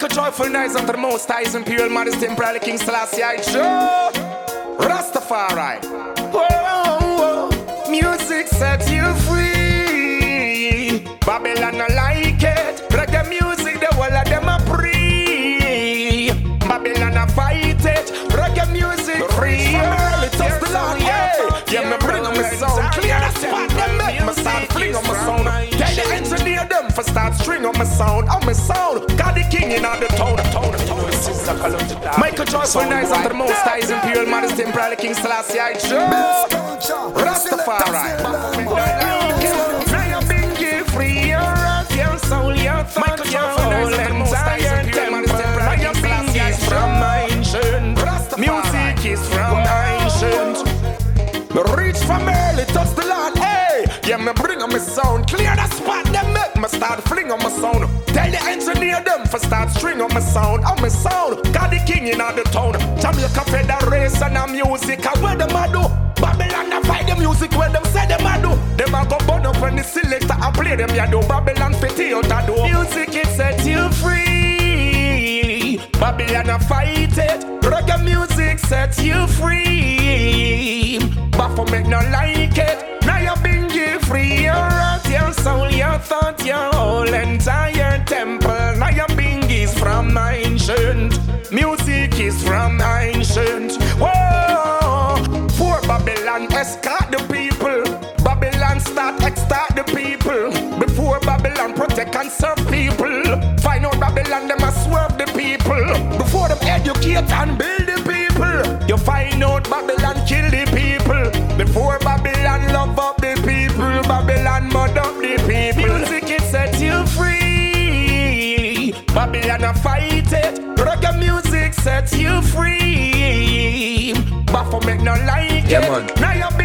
Make a joyful noise unto the most high, imperial majesty, imperial king Selassie I Joe. Rastafari. Whoa, whoa, whoa. Music set start string on my sound, on my sound. Got the king in all the town, town, town. Michael Joyful nice after the most highs imperial majesty imperial king Selassie I Joe. Rastafari. Free your heart, your soul, your thought, your whole entire temple. You've been given from ancient. Music is from ancient. Reach from early, touch the land, hey. Yeah, me bring on my sound, clear for start string on my sound, on my sound. Got the king in all the town. Jamaica Federation of music, and where them a do? Babylon a fight the music where them say them a do. Them a go burn up when the selector a play them ya do. Babylon fit out a do. Music it set you free. Babylon a fight it. Reggae music set you free. Baphomet no like it. Them educate build the people. You find out Babylon kill the people. Before Babylon love up the people. Babylon mud up the people. Music it set you free. Babylon a fight it. Reggae music set you free. Baphomet no like Yeah, it. man. Now you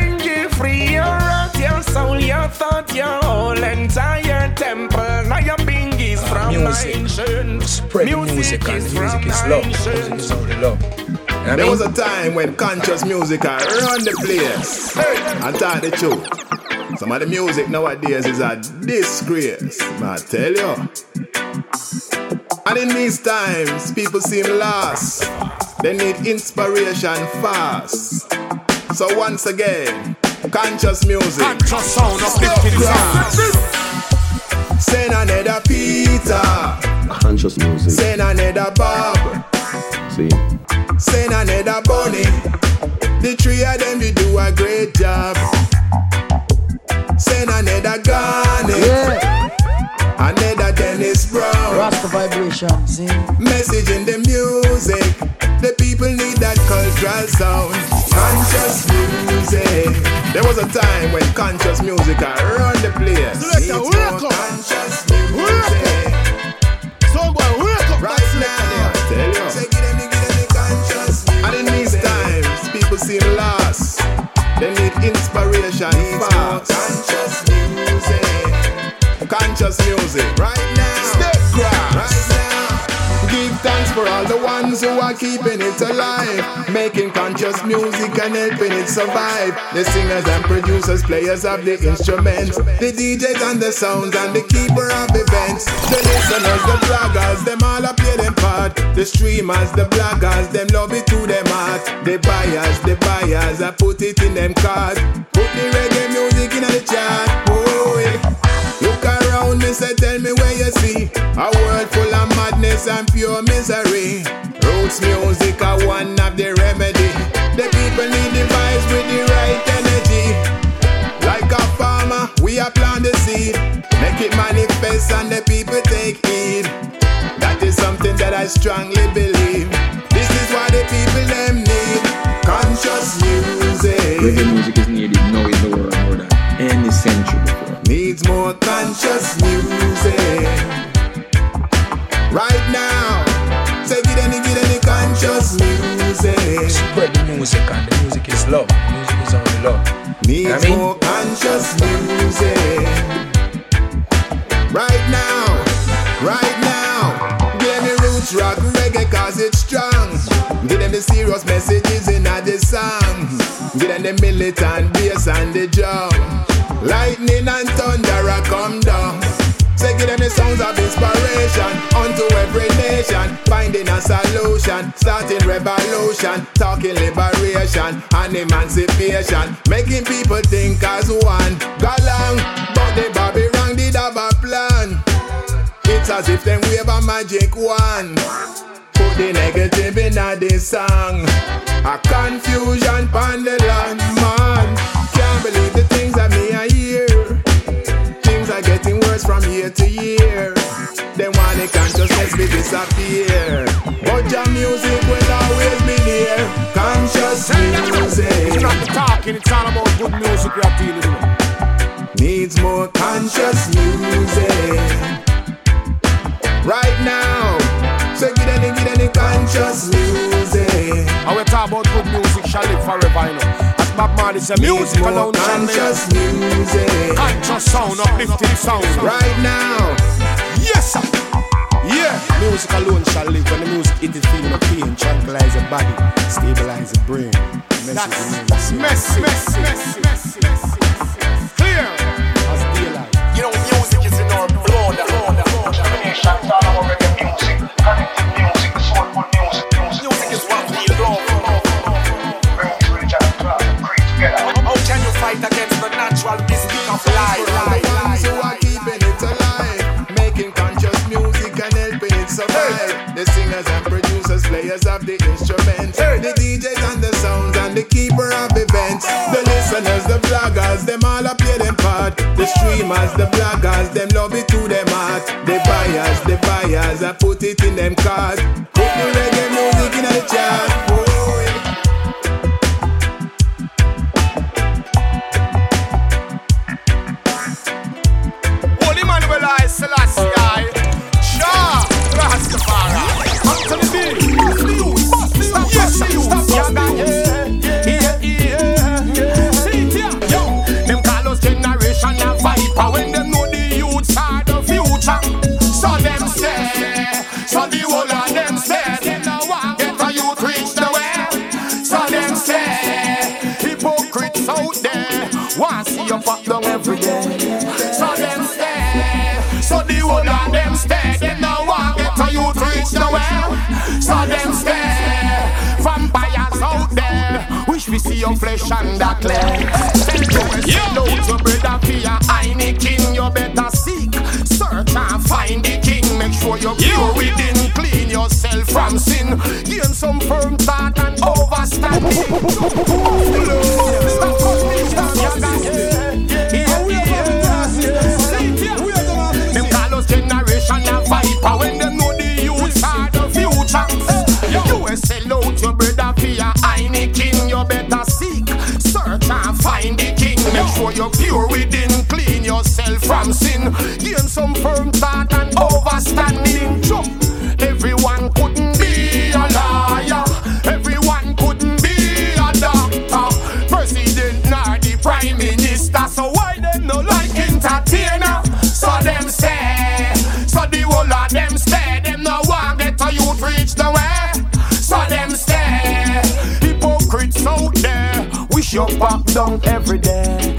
ancient. Spread the music and the music is love. Music is only love. You know There mean? was a time when conscious music I run the place. I tell the truth. Some of the music nowadays is a disgrace. I tell you. And in these times, people seem lost. They need inspiration fast. So once again, conscious music. Conscious sound of Stop lifting. Send another Peter. Conscious music. Send another Bob. See, Send another bunny. The three of them, they do a great job. Send another Garnet. Yeah, Another Dennis Brown. Rasta vibration, see. Message in the music. The people need that cultural sound. Conscious music. There was a time when conscious music I run the place. Selector, inspiration fast. Conscious music. Conscious music. Right for all the ones who are keeping it alive, making conscious music and helping it survive. The singers and producers, players of the instruments, the DJs and the sounds and the keeper of events. The listeners, the bloggers, them all a play them part. The streamers, the bloggers, them love it to them heart. The buyers, the buyers, I put it in them cars. Put the reggae music in the chart. Yeah. Look around me, say, tell me where you see a world full of madness and pure misery. Roots music are one of the remedy. The people need the vibes with the right energy. Like a farmer, we are plant the seed, make it manifest and the people take heed. That is something that I strongly believe. This is what the people them need. Conscious music. Reggae music is needed now in the world more than any century before. needs more conscious music and the music is love. Music is only love. Needs I mean- more conscious music. Right now, right now, give me roots rock reggae cause it's strong. Give them the serious messages in the song. Give them the militant bass and the drum. Lightning and thunder a come down. Give them the sounds of inspiration unto every nation. finding a solution, starting revolution, talking liberation and emancipation, making people think as one. Go long, but the Bobby Wrong did have a plan. It's as if them wave a magic wand. Put the negative in a this song. A confusion pon the land, man. Can't believe the 80 years. Them want the consciousness be disappear. But your music will always be there. Conscious music. It's not talking, it's all about good music we are dealing with. Needs more conscious music. Right now. So get any, get any conscious music. And we talk about good music, shall live forever, you know. As Bob Marley said, music more alone shall live. conscious music. Conscious sound, uplifting sound. Right now. Yes, sir. Yeah, music alone shall live when the music it is feeling of pain, tranquilize the body, stabilize the brain. Message That's the messy, messy, messy, messy, messy. Clear as daylight. You know, music is in our blood. Nations all our of life? ones who are keeping it alive, making conscious music and helping it survive. The singers and producers, players of the instruments, the DJs and the sounds and the keeper of events. The listeners, the vloggers, them all play them part. The streamers, the bloggers, them love it to them heart. The buyers, the buyers, I put it in them card. Want see you pop down every day. So them stay. So the whole of them stay. Them no want get a youth reach nowhere. So them stay. Vampires out there. Wish we see your flesh and that clay. Send to us Yo, your brother for your Heineken You better seek. Search and find the king. Make sure you're pure within. Clean yourself from sin. Gain some firm thought and overstanding. Stop sure you're pure within, clean yourself from sin. Gain some firm thought and overstanding. Jump. Everyone couldn't be a liar. Everyone couldn't be a doctor, president nor the prime minister. So why them no like entertainer? So them say, so the whole of them stay. Them no want get a youth reach nowhere. So them stay, hypocrites out there. Wish you pop down every day.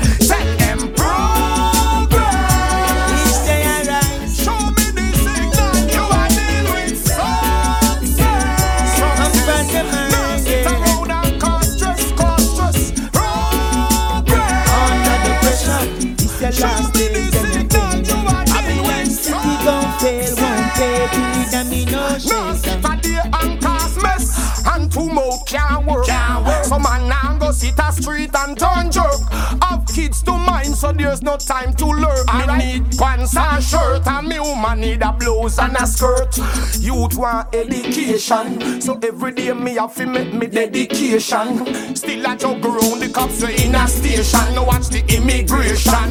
No time to lurk Me need pants and shirt And me woman need a blouse and a skirt. Youth want education So every day me have to make me dedication. Still I juggle around the cops way in a station. Now watch the immigration.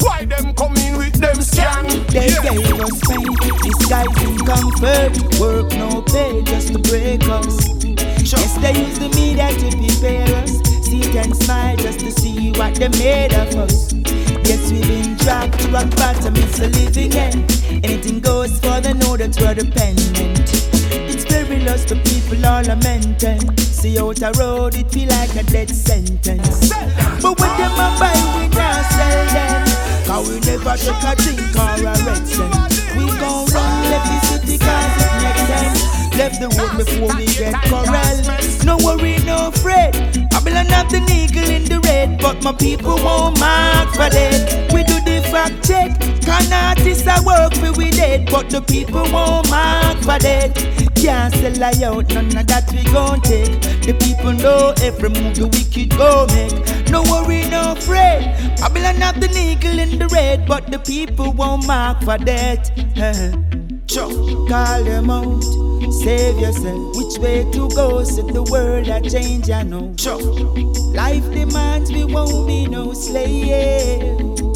Why them coming with them scan? They gave us pain, disguising comfort Work no pay just to break us Yes, they use the media to prepare us Sit and smile just to see what they made of us. Yes, we've been dragged to rock bottom, it's a living end. Anything goes for the know that we're dependent. It's perilous, the people are lamenting See out a road, it feel like a death sentence. But when them a buy, we not sell them. Cause we never take a drink or a red cent. We gon' run, let the city cause it makes sense before we get corral. No worry, no fret. Babylon have the eagle in the red, but my people won't mark for that. We do the fact check. Can artists I work for we dead, but the people won't mark for that. Can't sell lie out, none of that we gon' take. The people know every move the wicked go make. No worry, no fret. Babylon have the eagle in the red, but the people won't mark for that. Call them out, save yourself. Which way to go? Set the world a change, I know. Life demands we won't be no slave.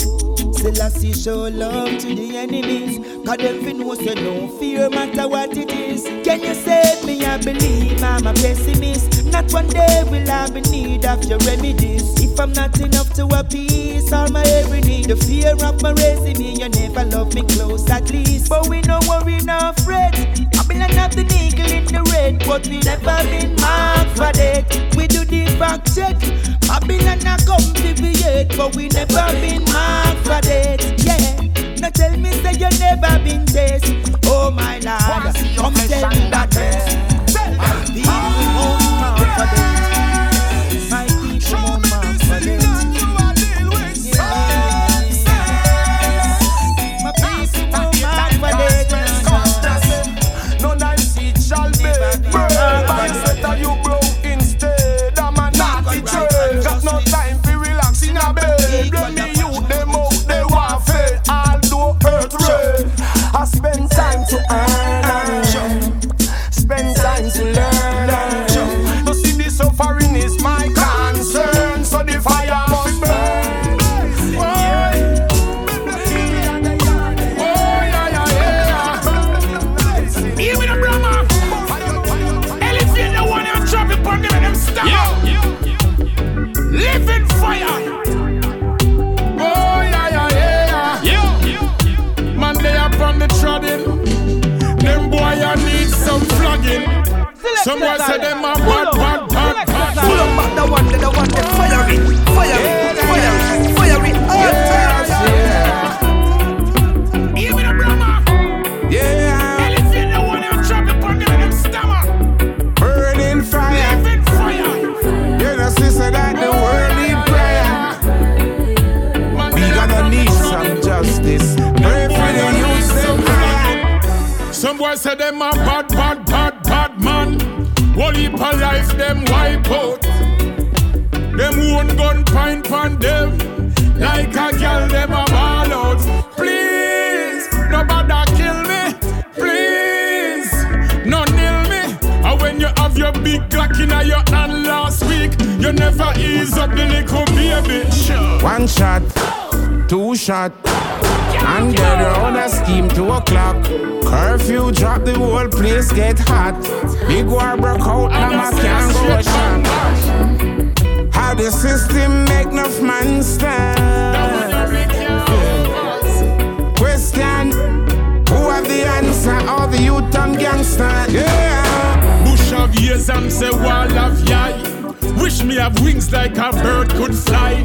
Selassie show love to the enemies. Cause them fi know say no fear matter what it is. Can you save me? I believe I'm a pessimist. Not one day will I be need of your remedies. If I'm not enough to appease all my every need, the fear of my raising me, you never love me close at least. But we no worry, no fret. Babylon have the eagle in the red, but we never been marked for that. We do the fact check. Babylon not come to yet, but we never been marked for that. Yeah. Now tell me say you never been taste. Oh my lord, come tell me that taste. My people pine pan them. Like a girl them a ball out. Please, nobody kill me. Please, no nail me. And when you have your big Glock in your hand last week, you never ease up the little baby. One shot, two shot. And get around a scheme two o'clock. Curfew drop the whole place get hot. Big war broke out, mama can't go shot. How the system make enough man stand? Question: Who have the answer? All the youth and gangster. Yeah. Bush of years and say wall of yai. Wish me have wings like a bird could fly.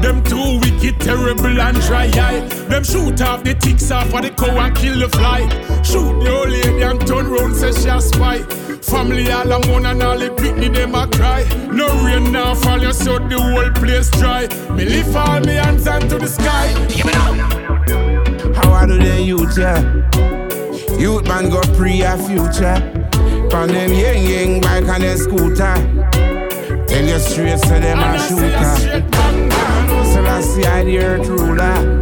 Them too wicked, terrible and dry eye. Them shoot off the ticks off of the cow and kill the fly. Shoot the old lady and turn round say she a spy. Family all alone and all the picnic them a cry. No rain now fall, you so the whole place dry. Me lift all me hands onto the sky. How do they youth, yeah? Youth man go pre a future. From them yang yang bike and them scooter. Tell you straight so them a shooter. So that's the idea ruler.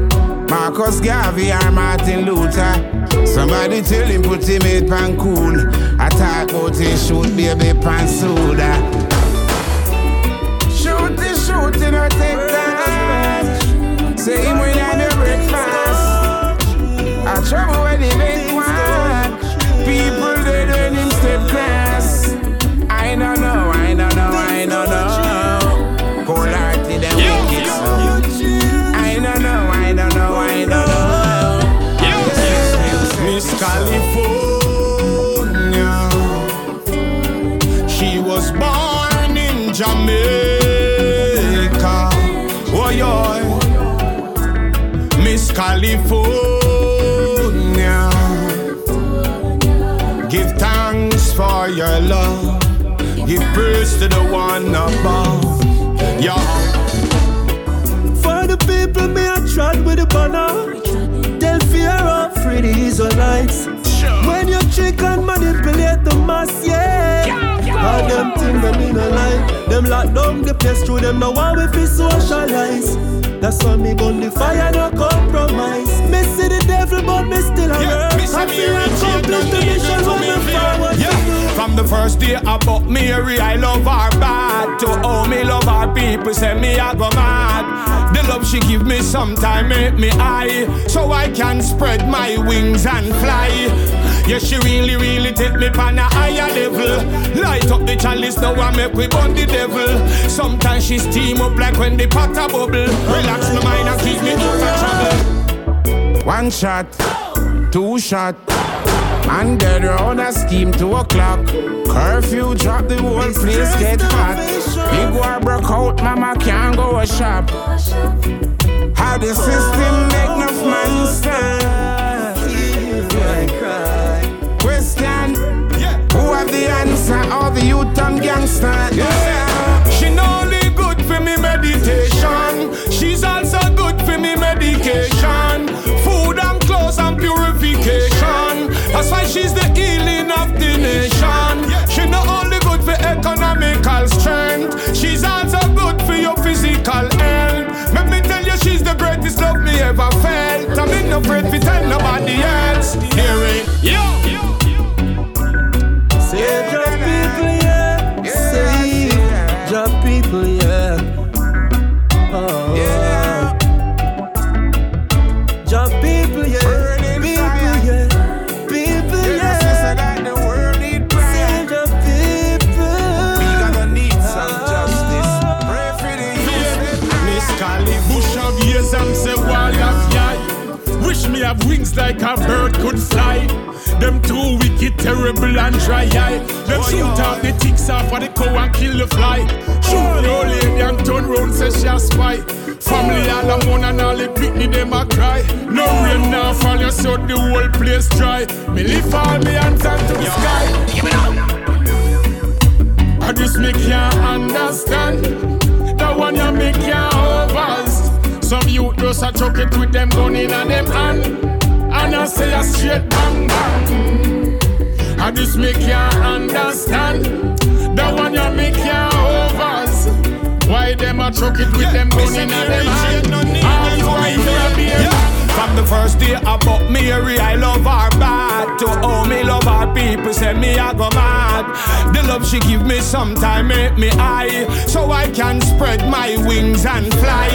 Marcus Garvey or Martin Luther. Somebody tell him put him in pan cool. I talk about shoot baby pan soda. Shoot the shooting or take time. Say him when I breakfast. I trouble when he California. She was born in Jamaica. Oh, yeah. Miss California. Give thanks for your love. give praise to the one above. Yeah. For the people, me I trod with the banner. They'll fear of free Israelites. When you trick and manipulate the mass, yeah. All them things them in a lie. Them lock down the place through them now want we fi socialize. That's why me gun the fire no compromise. Me see the devil but me still a Yeah, me see I feel accomplished the mission when me forward Yeah. From the first day I about Mary, I love her bad. To all me love her people, say me I go mad. The love she give me sometime make me high, so I can spread my wings and fly. Yeah, she really, really take me pan a higher level. Light up the chalice, now I make we burn the devil. Sometimes she steam up like when the pot a bubble. Relax my mind and keep me out of trouble. One shot, two shot. Man dead round a scheme two o'clock. Curfew drop the whole place get hot. Big war broke out, mama can't go a shop. How the system make enough man stand? All the youth and gangster. Yeah. She not only good for me meditation, she's also good for me medication. Food and clothes and purification. That's why she's the healing of the nation. She not only good for economical strength, in a them hand. And I say a straight bang bang. I just me can't understand. the one you make can't overs. Why them a chuck it with them gun in a them hand? All you I hear be from the first day about Mary, I love her bad. To all me love her people, say me I go mad. The love she give me sometime make me high, so I can spread my wings and fly.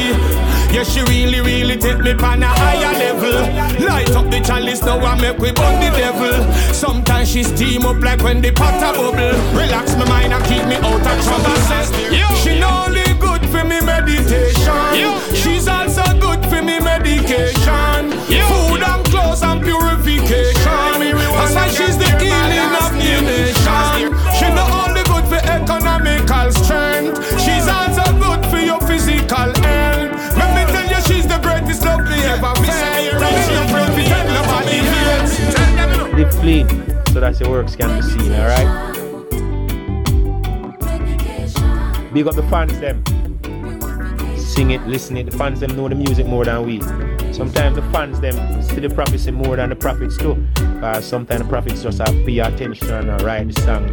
Yeah, she really, really take me pan a higher level. Light up the chalice, now I make we burn the devil. Sometimes she steam up like when the pot a bubble. Relax my mind and keep me out of trouble. Says, she not only good for me meditation, she's also good for me medication. So that your works can be seen, alright? Big up the fans them. Sing it, listen it. The fans them know the music more than we. Sometimes the fans them see the prophecy more than the prophets too. Uh, sometimes the prophets just have pay attention and write the song.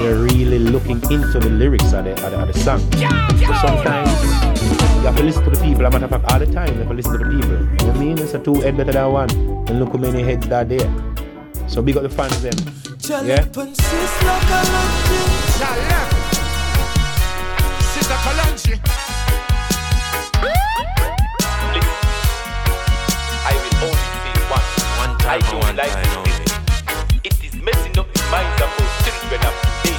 They're really looking into the lyrics of the, of the, of the song. So sometimes you have to listen to the people. As a matter of fact, all the time you have to listen to the people. You know what I mean? It's a two head better than one. And look how many heads are there. So big up the fans them. Yeah? Sister Kalanchi. I will only say one. One time, I don't like this. It is messing up the minds of our children of today.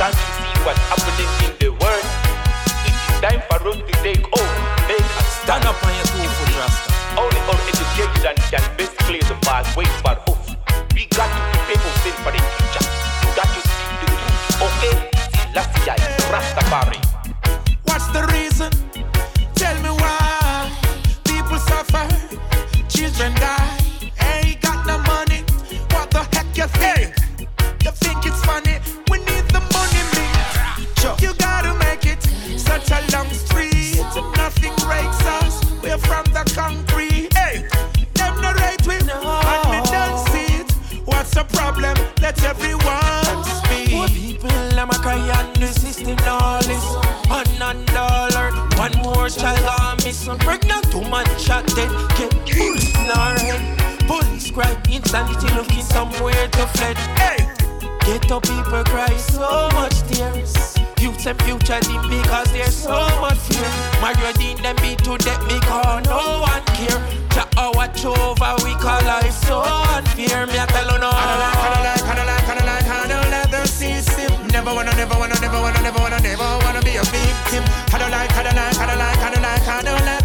Can't you see what's happening in the world? It is time for us to take over, make a stand up on your two foot rasta. Only our education can best clear the pathway for us. We got to prepare ourselves for the future. We got to speak the truth, okay? Selassie, Rastafari. a problem, let everyone speak. Poor people, I'm a cry on the system, all this. One on dollar, one more child on me. Son pregnant, two man shot dead, get bullets in our head. Police cry, insanity looking somewhere to fled. Hey! Ghetto people cry so much tears. Youth and future them because there's so much fear. My Married them be to death because no one care. Watch over we call life so unfair. Me I tell you no. I don't like, I don't like, I don't like, I don't like, I don't like the system. Never wanna, never wanna, never wanna, never wanna, never wanna be a victim. I don't like, I don't like, I don't like, I don't like, I don't like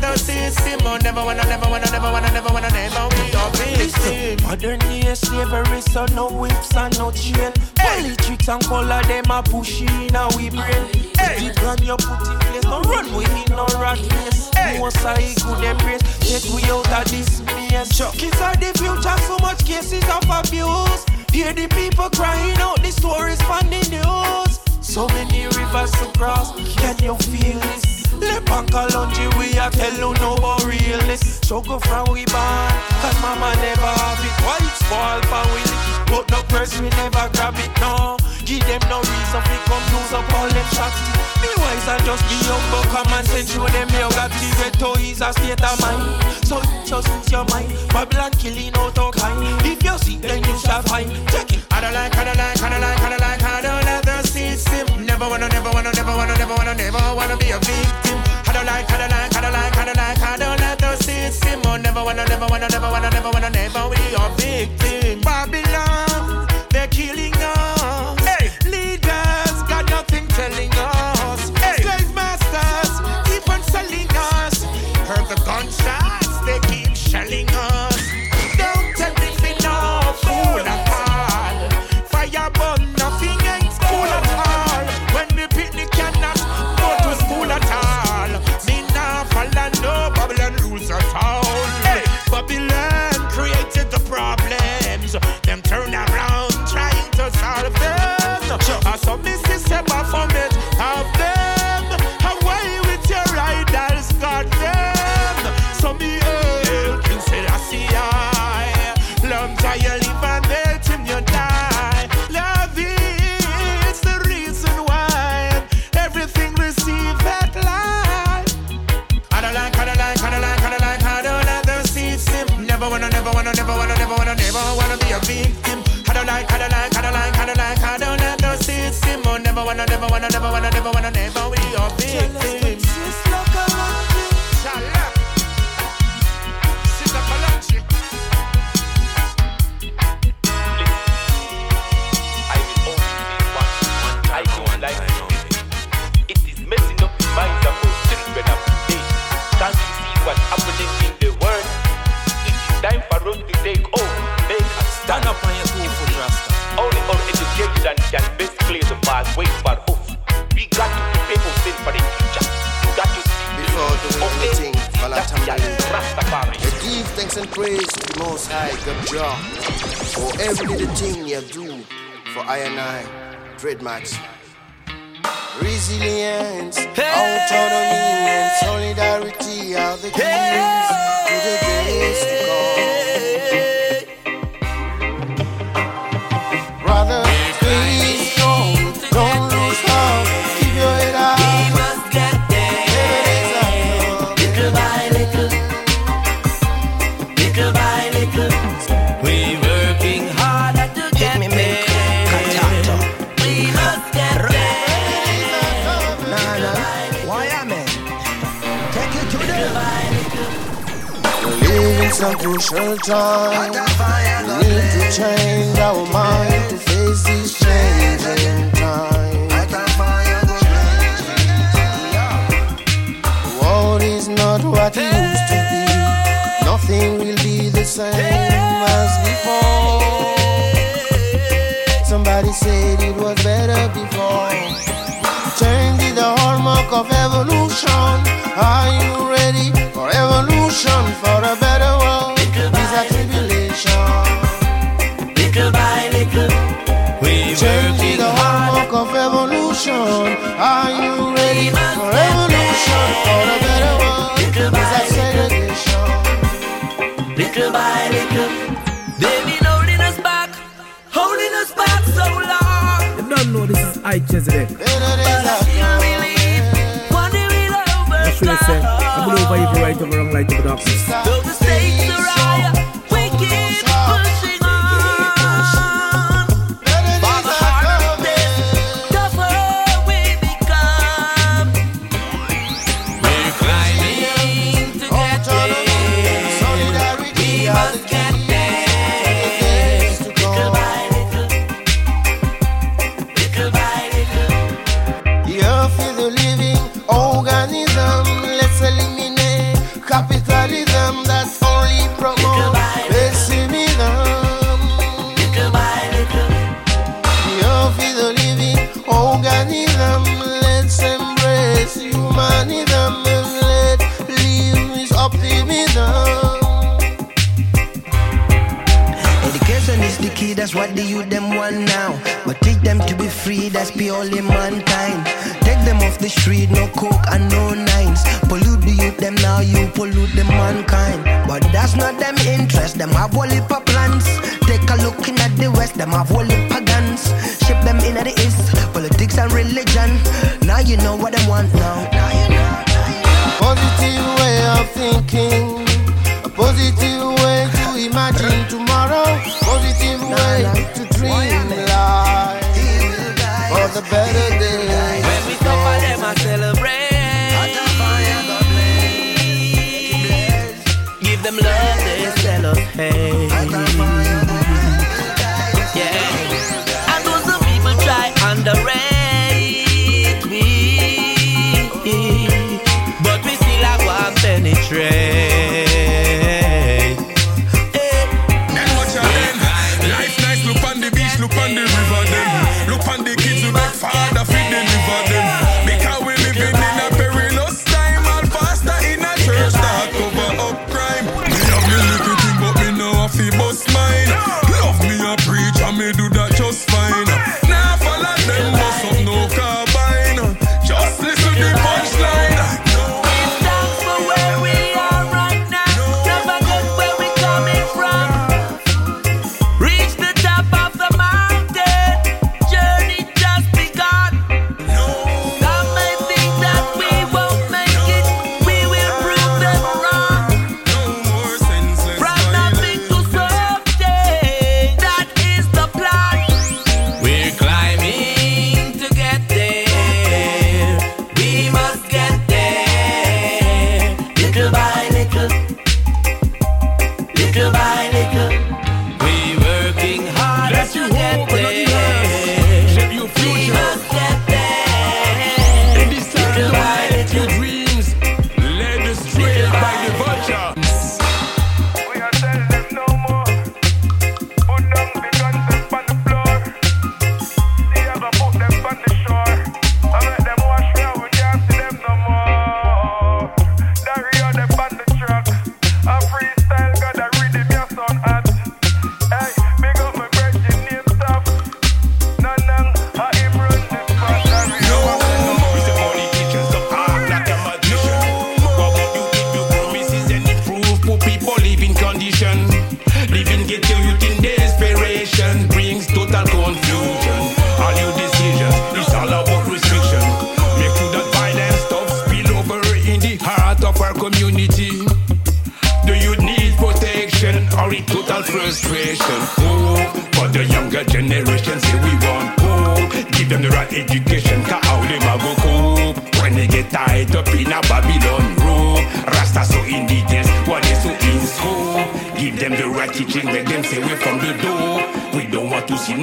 the system. Oh, never wanna, never wanna, never wanna, never wanna, never be a victim. Modern day slavery, so no whips and no chain. Politics and color, them a pushing a we brain. Hey. The plan you put in place, no run we in no rat race. Hey. Most I good embrace, take we out of this maze. Sure. Kids are the future, so much cases of abuse. Hear the people crying out, the stories on the news. So many rivers to cross, can you feel this? Le Pancalonji, we a tell you no about realness. Struggle from we born, cause mama never have it. Why it's fall for we But no person we never grab it, no. Give them no reason we come lose up all them shots. Be wise and just be humble, come and send you them you got the ghetto is a state of mind. So just use your mind, Babylon killing out all kind. If you see, then you shall find. Check it. I don't like, I don't like, I don't like, I don't like, I don't like the system. Never wanna, never wanna, never wanna, never wanna, never wanna be a victim. I don't like, I don't like, I don't like, I don't like, I don't like the system. Oh, never wanna, never wanna, never wanna, never wanna, never be a victim. Babylon, crucial time. We need to change our mind to face this changing time. World is not what it used to be. Nothing will be the same as before. Somebody said it was better before. Change is the hallmark of evolution. Are you ready revolution? Are you ready for revolution? For a better? Little by segregation? Little by little, they've been holding us back, holding us back so long. You don't know this is eh? I should have said, I'm going over you right over wrong, right over the opposite.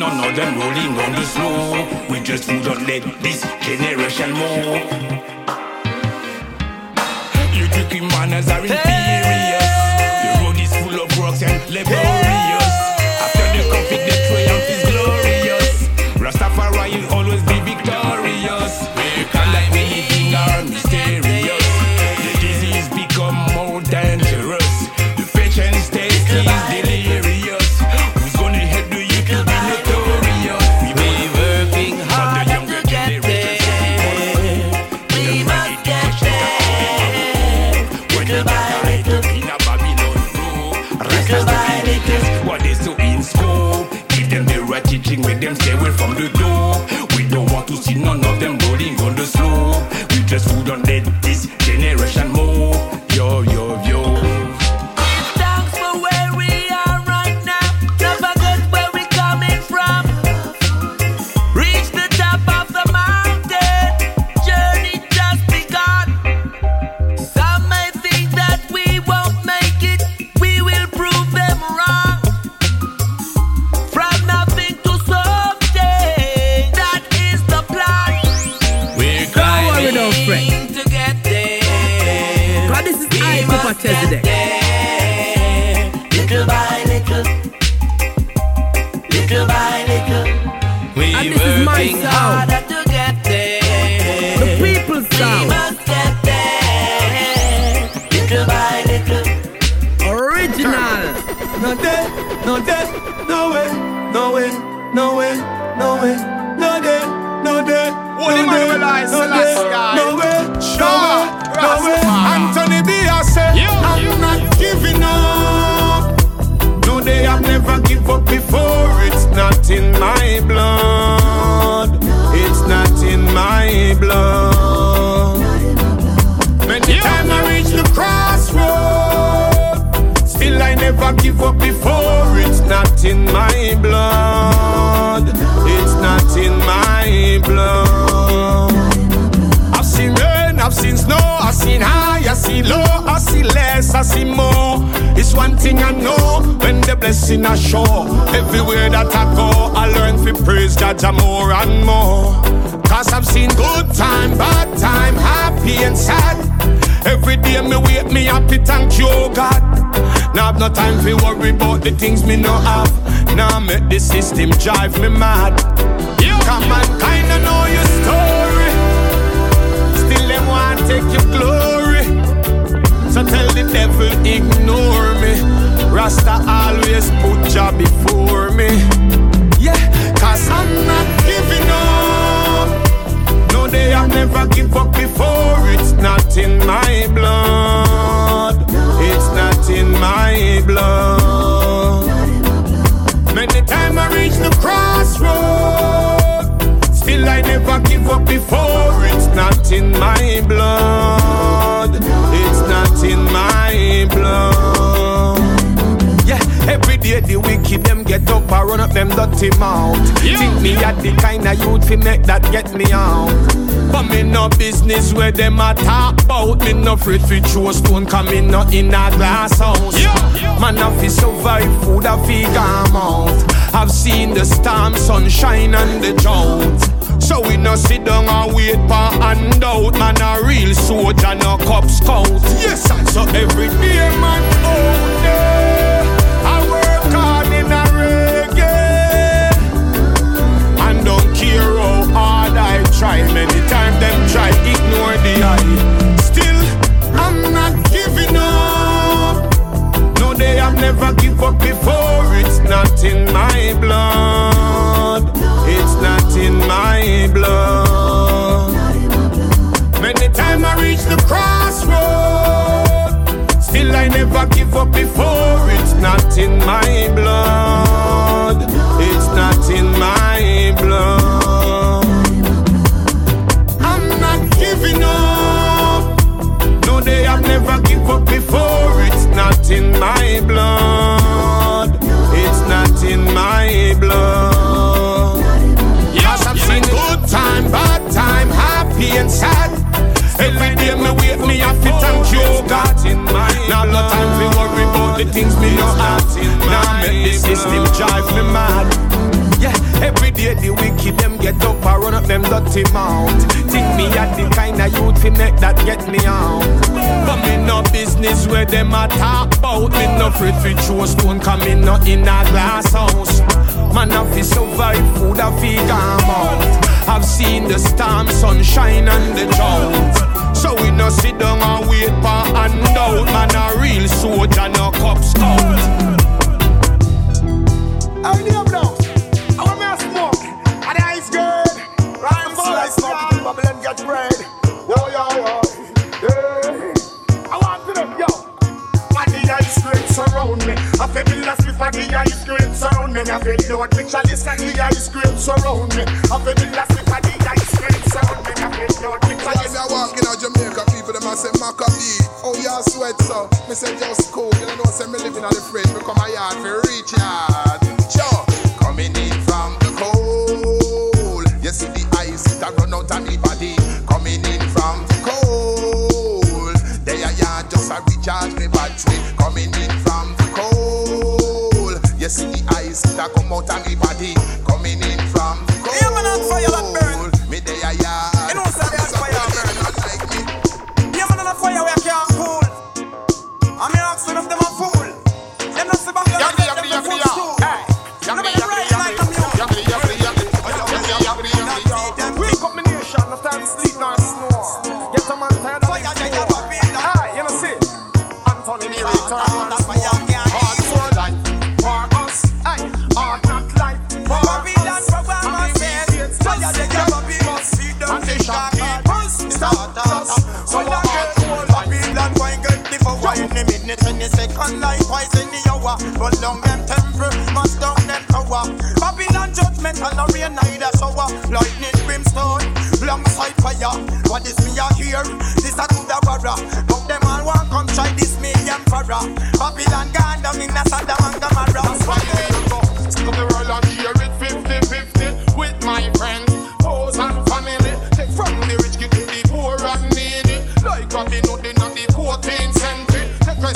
none of them rolling on the floor. We just would not let this generation move. You took manners are imperious. The road is full of rocks and laborious. Never give up before. It's not in my blood. It's not in my blood. I've seen rain, I've seen snow, I've seen high, I see low, I see less, I see more. It's one thing I know when the blessing I show. Everywhere that I go, I learn to praise God more and more. Cause I've seen good time, bad time, happy and sad. Every day me wake me happy, thank you, oh God. Now I've no time to worry about the things me no have. Now make the system drive me mad. You Come on, kinda know your story. Still them want take your glory. So tell the devil ignore me. Rasta always put job before me. Yeah, cause I'm not. No day I've never give up before. It's not in my blood. It's not in my blood. Many times I reach the crossroad. Still I never give up before. It's not in my blood. It's not in my blood. Yeah, day the wicked them get up and run up them dirty mouth. Think me at the kind of youth fi make that get me out. But me no business where them a talk about. Me no afraid fi throw stone, come me no in a glass house. Man a fi survive food a fi come out. I've seen the storm, sunshine and the drought. So we no sit down and wait for handout. Man a real soldier, no cop scout. Yes, and so every day man out there. Try. Many times them try ignore the eye. Still, I'm not giving up. No day I've never give up before. It's not in my blood. It's not in my blood. Many times I reach the crossroad. Still I never give up before. It's not in my blood. It's not in my up before. It's not in my blood. It's not in my blood. Yes, I've seen good time, bad time, happy and sad. Every day me wake me up to thank you, God. Now no time to worry about the things me no have. Now make the system drive me mad. Yeah, every day the wicked them get up and run up them dirty mouth. Think me at the kind of youth fi make that get me out. But me no business where them a talk about. Me no afraid fi throw stone, come me no in a glass house. Man a fi survive, food a fi come out. I've seen the storm, sunshine and the drought. So we no sit down and wait for handout. Man a real soldier, no cop scout. I smoke it till Babylon get red. Yo, yo, yo. Yeah. I want to them, yo. And the ice cream surround me. I feel the last with the ice cream surround me. I feel the picture list and the ice cream surround me. I feel the last with the ice cream surround me. I feel the picture While list. walking out Jamaica, people them a say Maccabee. Oh, you sweat so. Me say just cool. You know say me living on the fridge. Me come a yard for reach yard. Sure. Coming in from the cold. You see the out of. Coming in from the cold. They a yard just a recharge me battery. Coming in from the cold. You see the ice that come out of me body.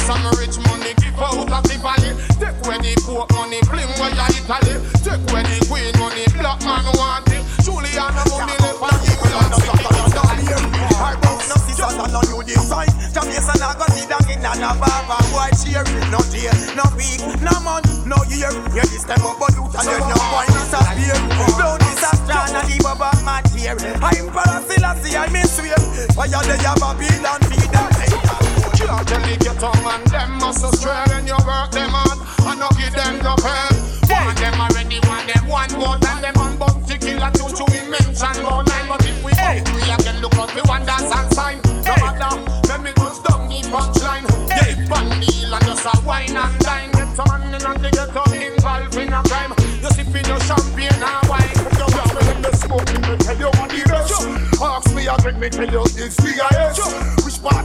Some rich money give out the valley. Take where the poor money clean where you Italy. Take where the queen money black man want it. Juliana money left and the Her brown no new design. Jamaican I got it down in a no barber boy cheer. No day, no week, no month, no year. Yeah, this time up but you and you no boy disappear. Blow this a and the man tear. I'm Parasilassi, I miss you. Why you there, Babylon feed them Can't tell the ghetto man them must stray when you work them hard and no give them no pay. One them already want them one more than them on bounty killer two to we mention more nine. But if we hey. we again look out we want dance and sign. No matter let me just down the punchline. Yeah, bandil and just a wine and dine. Get some Me again me tell you VIS. Which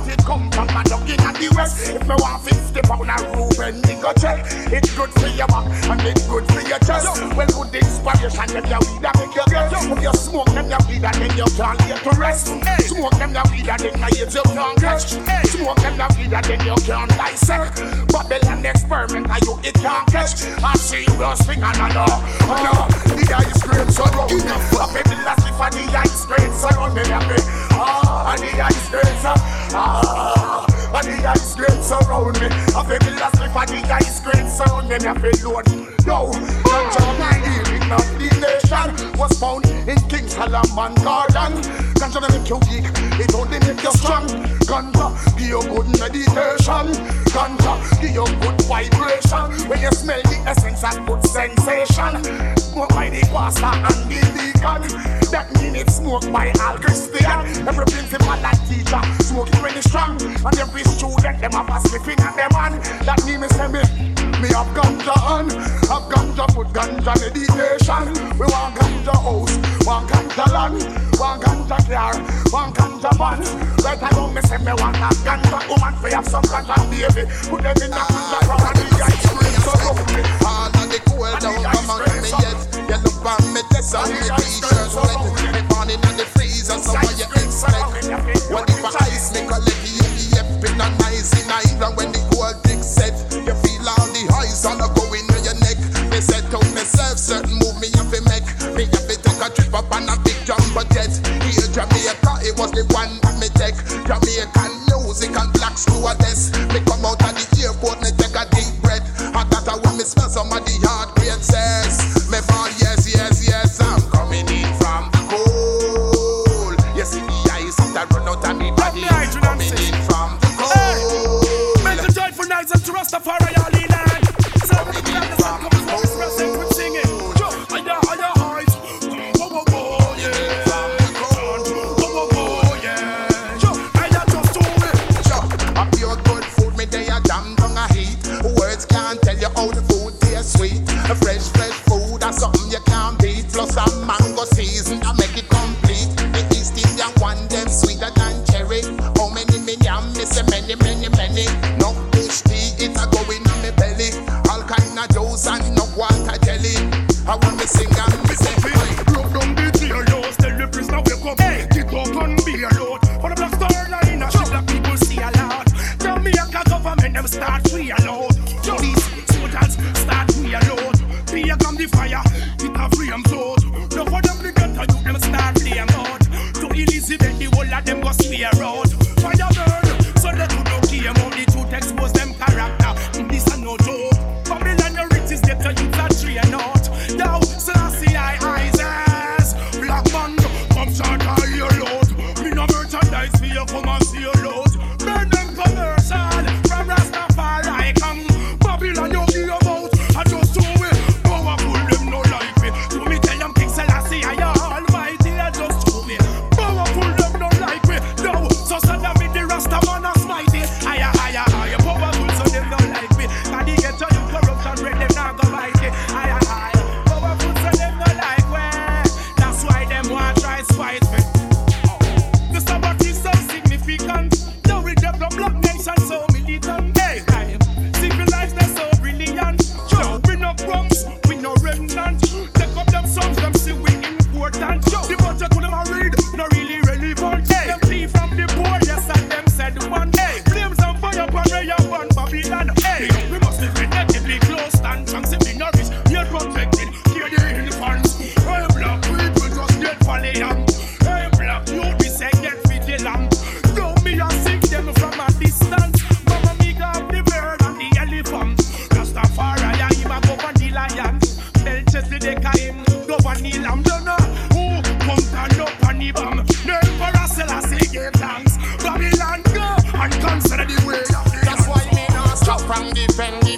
it come from? Man looking at the west. If me want 50 pound a Ruben, me go check. It's good for your back and it's good for your chest. Well, good inspiration them your weed and make you get. If you smoke them your weed and then you can't get to rest. Smoke them your weed and then my age you can't catch. Smoke them your weed and then you can't dissect. Babylon experiment and you it can't catch. I see you thing and I know. I know. The ice cream so round. I pay the last if I the ice cream so round. Me happy. Ah, and the ice cream so. Ah. And the ice cream surround me I feel the last if I the ice cream surround me I feel load Yo, ganja my healing of the nation Was found in King Solomon Garden Ganja don't make you weak, it only make you strong. Ganja give you good meditation. Ganja give you good vibration. When you smell the essence and good sensation. Smoke by the pastor and the deacon. That mean it's smoked by all Christian. Every principal and teacher smoke it when it's strong. And every student them have a sniffing at them on That mean me say me me have ganja on. Have ganja put ganja meditation. We want ganja house Want ganja land Want ganja car Want ganja van Right around me say me want a ganja woman. We have some ganja baby. Put them in a ganja round And the ice cream. So me All of the cool down come on me yet. You look on me dress on me t-shirt. wet Me born in the freezer. So what you expect? What if I ice me collect you in a nice in England when the gold dick set? You feel all the highs all a go in your neck. Me set out myself certain move me have to make Me have to take a trip up on a jumbo jet. Here Jamaica it was the one that me take Jamaican music and black stewardess Me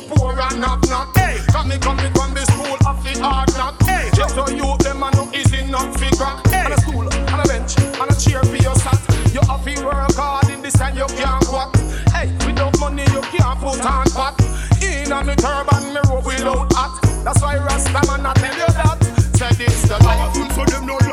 poor and not knock. Hey, come me come me from the school of the hard knock. Hey, just so you them a no easy not figure. Hey, and a stool and a bench and a chair for your sat. You have to work hard in this and you can't walk. Hey, without money you can't put on pot. In on the turban me rope without hat. That's why Rasta man a tell you that. Say this the life. So them know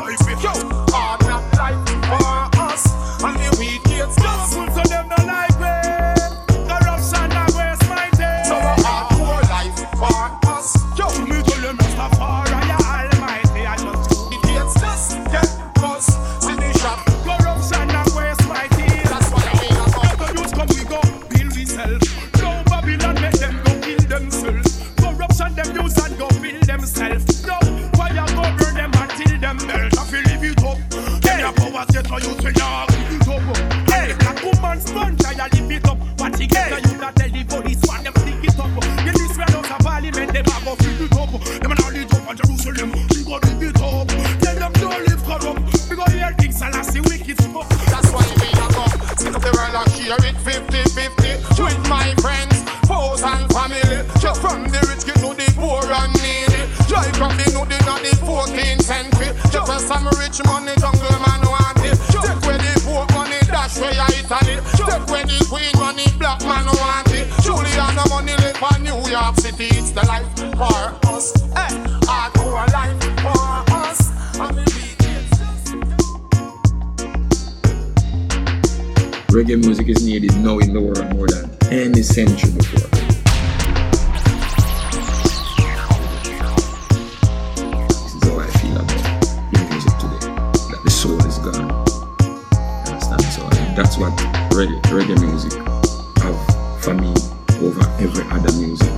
reggae, reggae music have for me over every other music.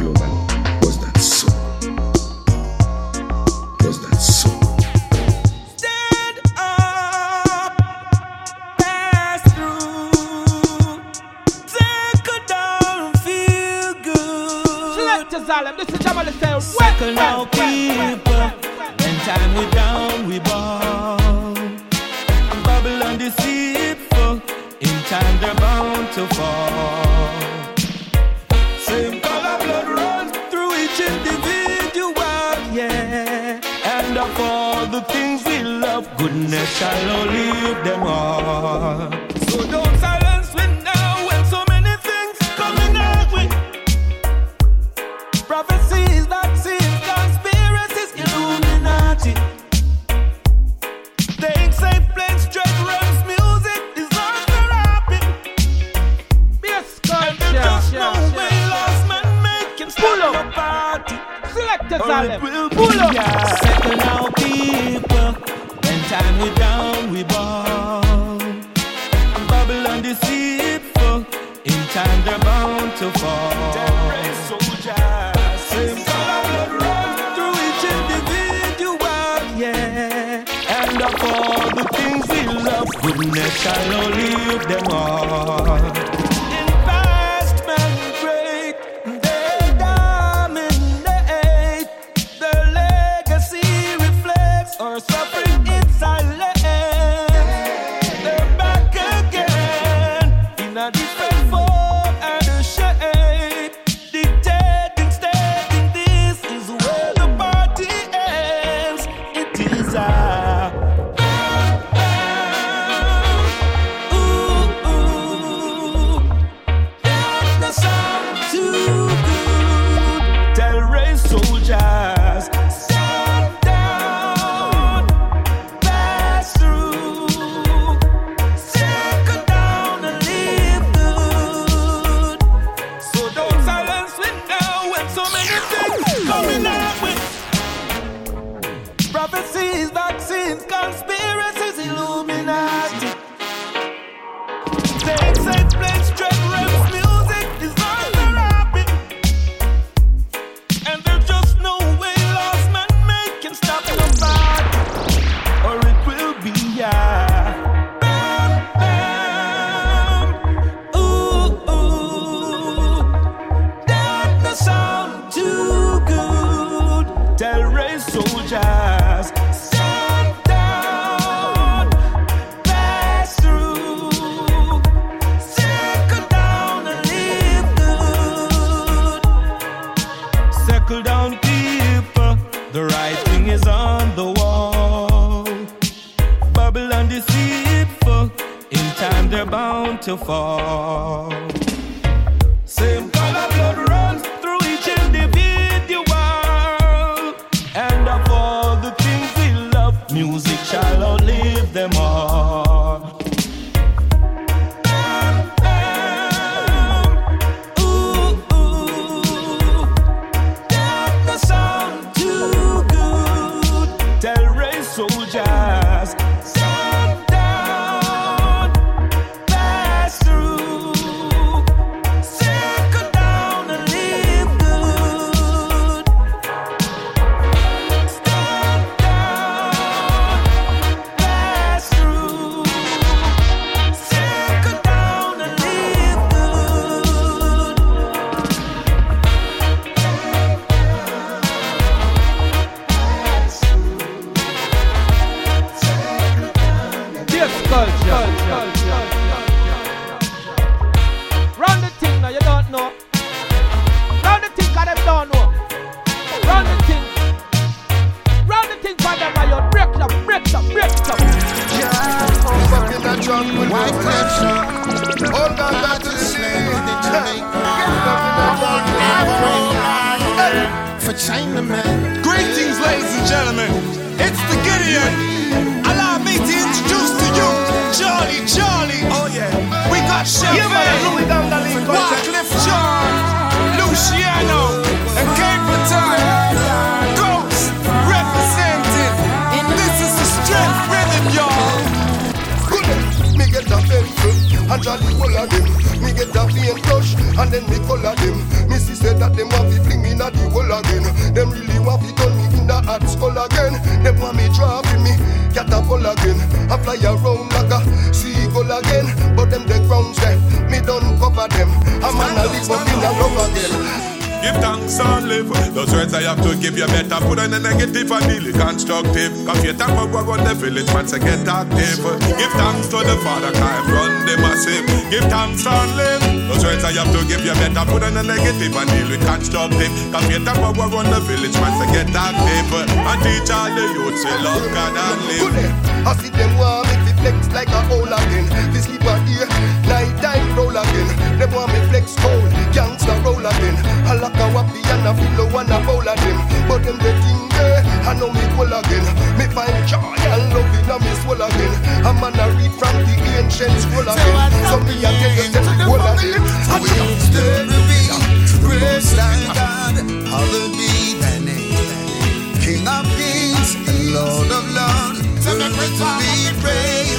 Thanks to the Father, can't run the massive. Give thanks and live. Those words I have to give you better put on the negative and deal with constructive. Cause about what run the village, man, say get active. And teach all the youth, say love God and live. I see them me flex like a hole again. This sleep a here, night time roll again. Them want me flex cold, gangsta roll again. I like a wappy and a pillow and a bowl of them. But them the thing there, I know me full again. Me find joy and love in a me soul again. I'm gonna read from the ancient scroll again. So me a tell you them whole again. We still be great thy God, hallowed be thy name. King of kings and Lord of lords, worthy to be praised.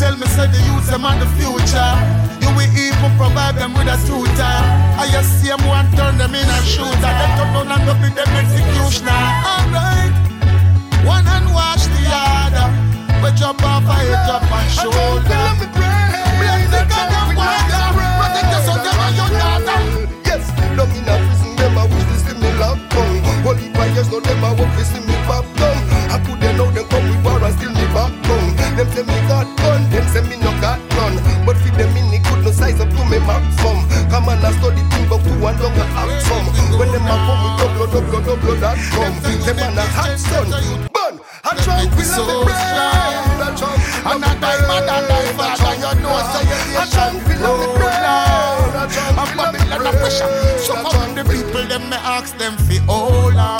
Tell me, say the youth them on the future. You will even provide them with a suitor. I just see them one turn them in a shooter. Them down and go be them executioner. Alright, one hand wash the other. We jump off a head, jump on shoulder. Bless the God and water. Protect the son, them and your daughter. Yes, in a prison, them a wish me. Holy fires, no them a want to see me pop down. I could they know them come with war and steal me back down. Them say me got gun, them say me no got gun. But feed them in the good no size up to me maximum. Come on, I study thing but two and don't act some. When them a come with double, double, double that come. Them man a hot sun, burn. I try to so strong. And a diamond and life, father, you know, say you're the road Lord. And Babylon a pressure. So come the people, them me ask them fi all on.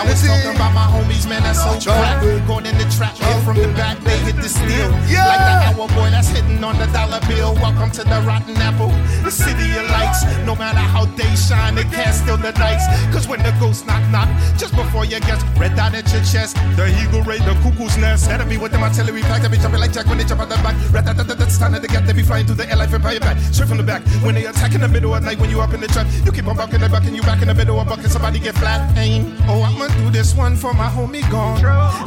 I was talking about my homies, man, that's so crack. Going in the trap, hit from the back, they hit the steel. Like the hour boy that's hitting on the dollar bill. Welcome to the rotten apple, the city of lights. No matter how they shine, they can't steal the nights. Cause when the ghost knock knock, just before you get red dot at your chest, the eagle raid, the cuckoo's nest. That'll be with them artillery pack, they be jumping like Jack when they jump out the back. Tat tat, it's time to get, they be flying through the air like Empire back. Straight from the back, when they attack in the middle of night, when you up in the trap, you keep on bucking and bucking, you back in the middle of bucking, somebody get flat. Aim. Oh, I'ma do this one for my homie gone.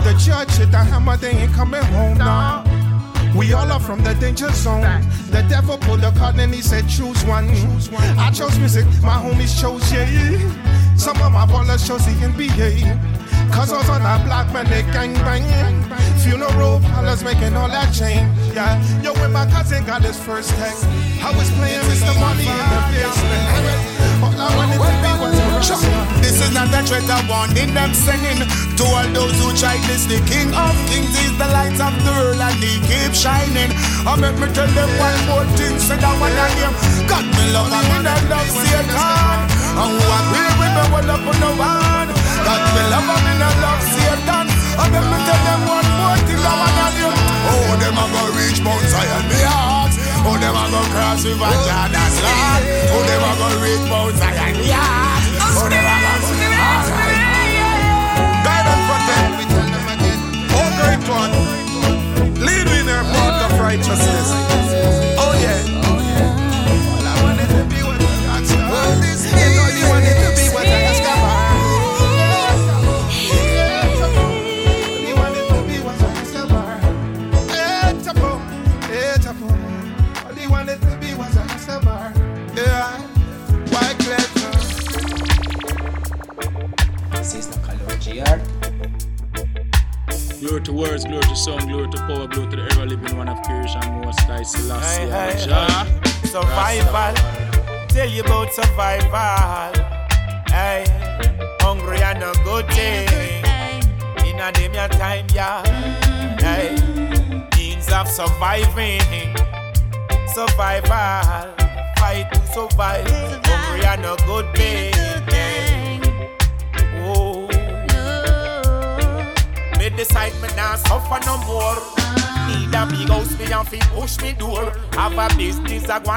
The judge hit the hammer, they ain't coming home now. We all are from the danger zone. The devil pulled a card and he said, choose one. choose one. I chose music, my homies chose yeah. Some of my ballers chose the NBA. Cause I was on a block, man, they gang bang. Funeral parlors making all that change. Yeah, yo, when my cousin got his first text, I was playing Mr. Money in the basement. All I wanted to be a. This is not a threat, a warning them sending to all those who try this. The King of Kings is the light of the world and he keeps shining. I make me tell them one more thing, so that one of them got me love and me not love Satan. And who agree with me, well up on the one. Got me love and me not love Satan. I make me tell them one more thing, that one of them. Oh, them a go reach Mount Zion, me heart. Oh, them a go cross River Jordan's land. Oh, them a go reach Mount Zion, yeah. Oh,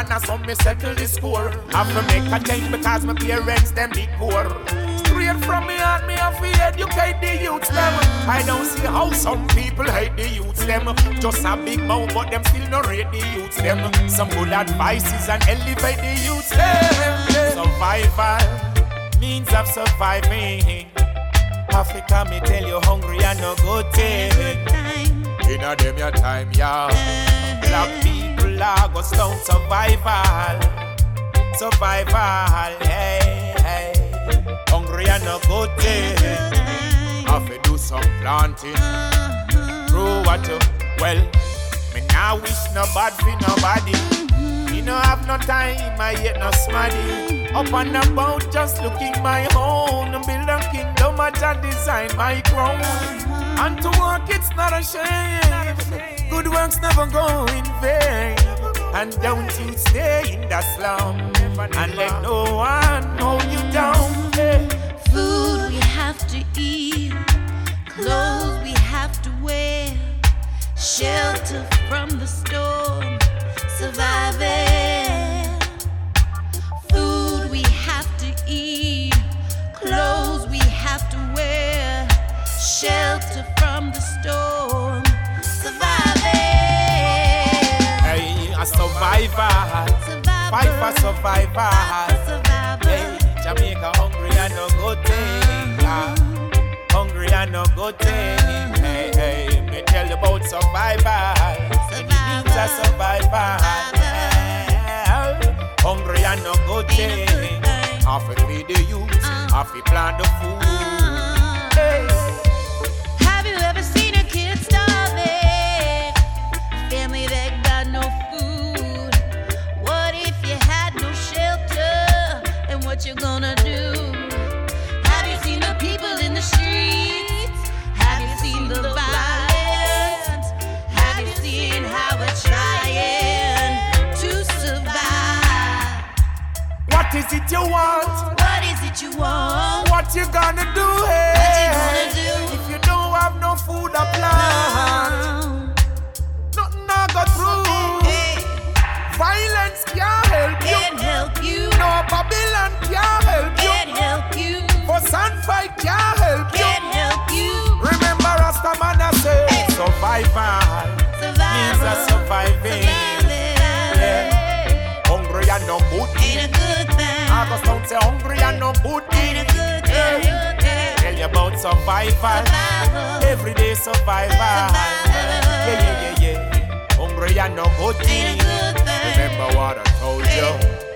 business, I wanna so me settle the score. Have to make a change because my parents them be poor. Straight from me heart, me have to educate the youths them. I don't see how some people hate the youths them. Just a big mouth, but them still no rate the youths them. Some good advices and elevate the youths them. Survival means of surviving. Africa, me tell you, hungry and no good thing. In a them your time, yeah. Black people are go down survival, survival, hey, hey. Hungry and no good thing. Have to do some planting, what you well. Me now wish no bad for nobody. Me no have no time, I yet no smarty. Up and about, just looking my own. Build a kingdom, I just design my crown. And to work, it's not a shame. Good works never go in vain. And don't you stay in the slum and let no one know you down. Food we have to eat, clothes we have to wear, shelter from the storm, surviving. Food we have to eat, clothes we have to wear, shelter from the storm, surviving. Hey, a survivor. survivor. Fight for survival. Hey, Jamaica hungry and no good thing. ah. Hungry and no good thing. Hey, hey, me tell you about. It means a survival. Hungry and no good thing. Half to feed the youth, half to plant the food. Hey. is it you want? What is it you want? What you gonna do? Hey? What you gonna do? If you don't have no food or plant, no. nothing I go through. Hey. Violence can't help can't you. Help you. No Babylon can't help good Tell you about survival. survival. Everyday survival. survival. Yeah, yeah, yeah, yeah. Hungry and no good deed. Remember what I told you.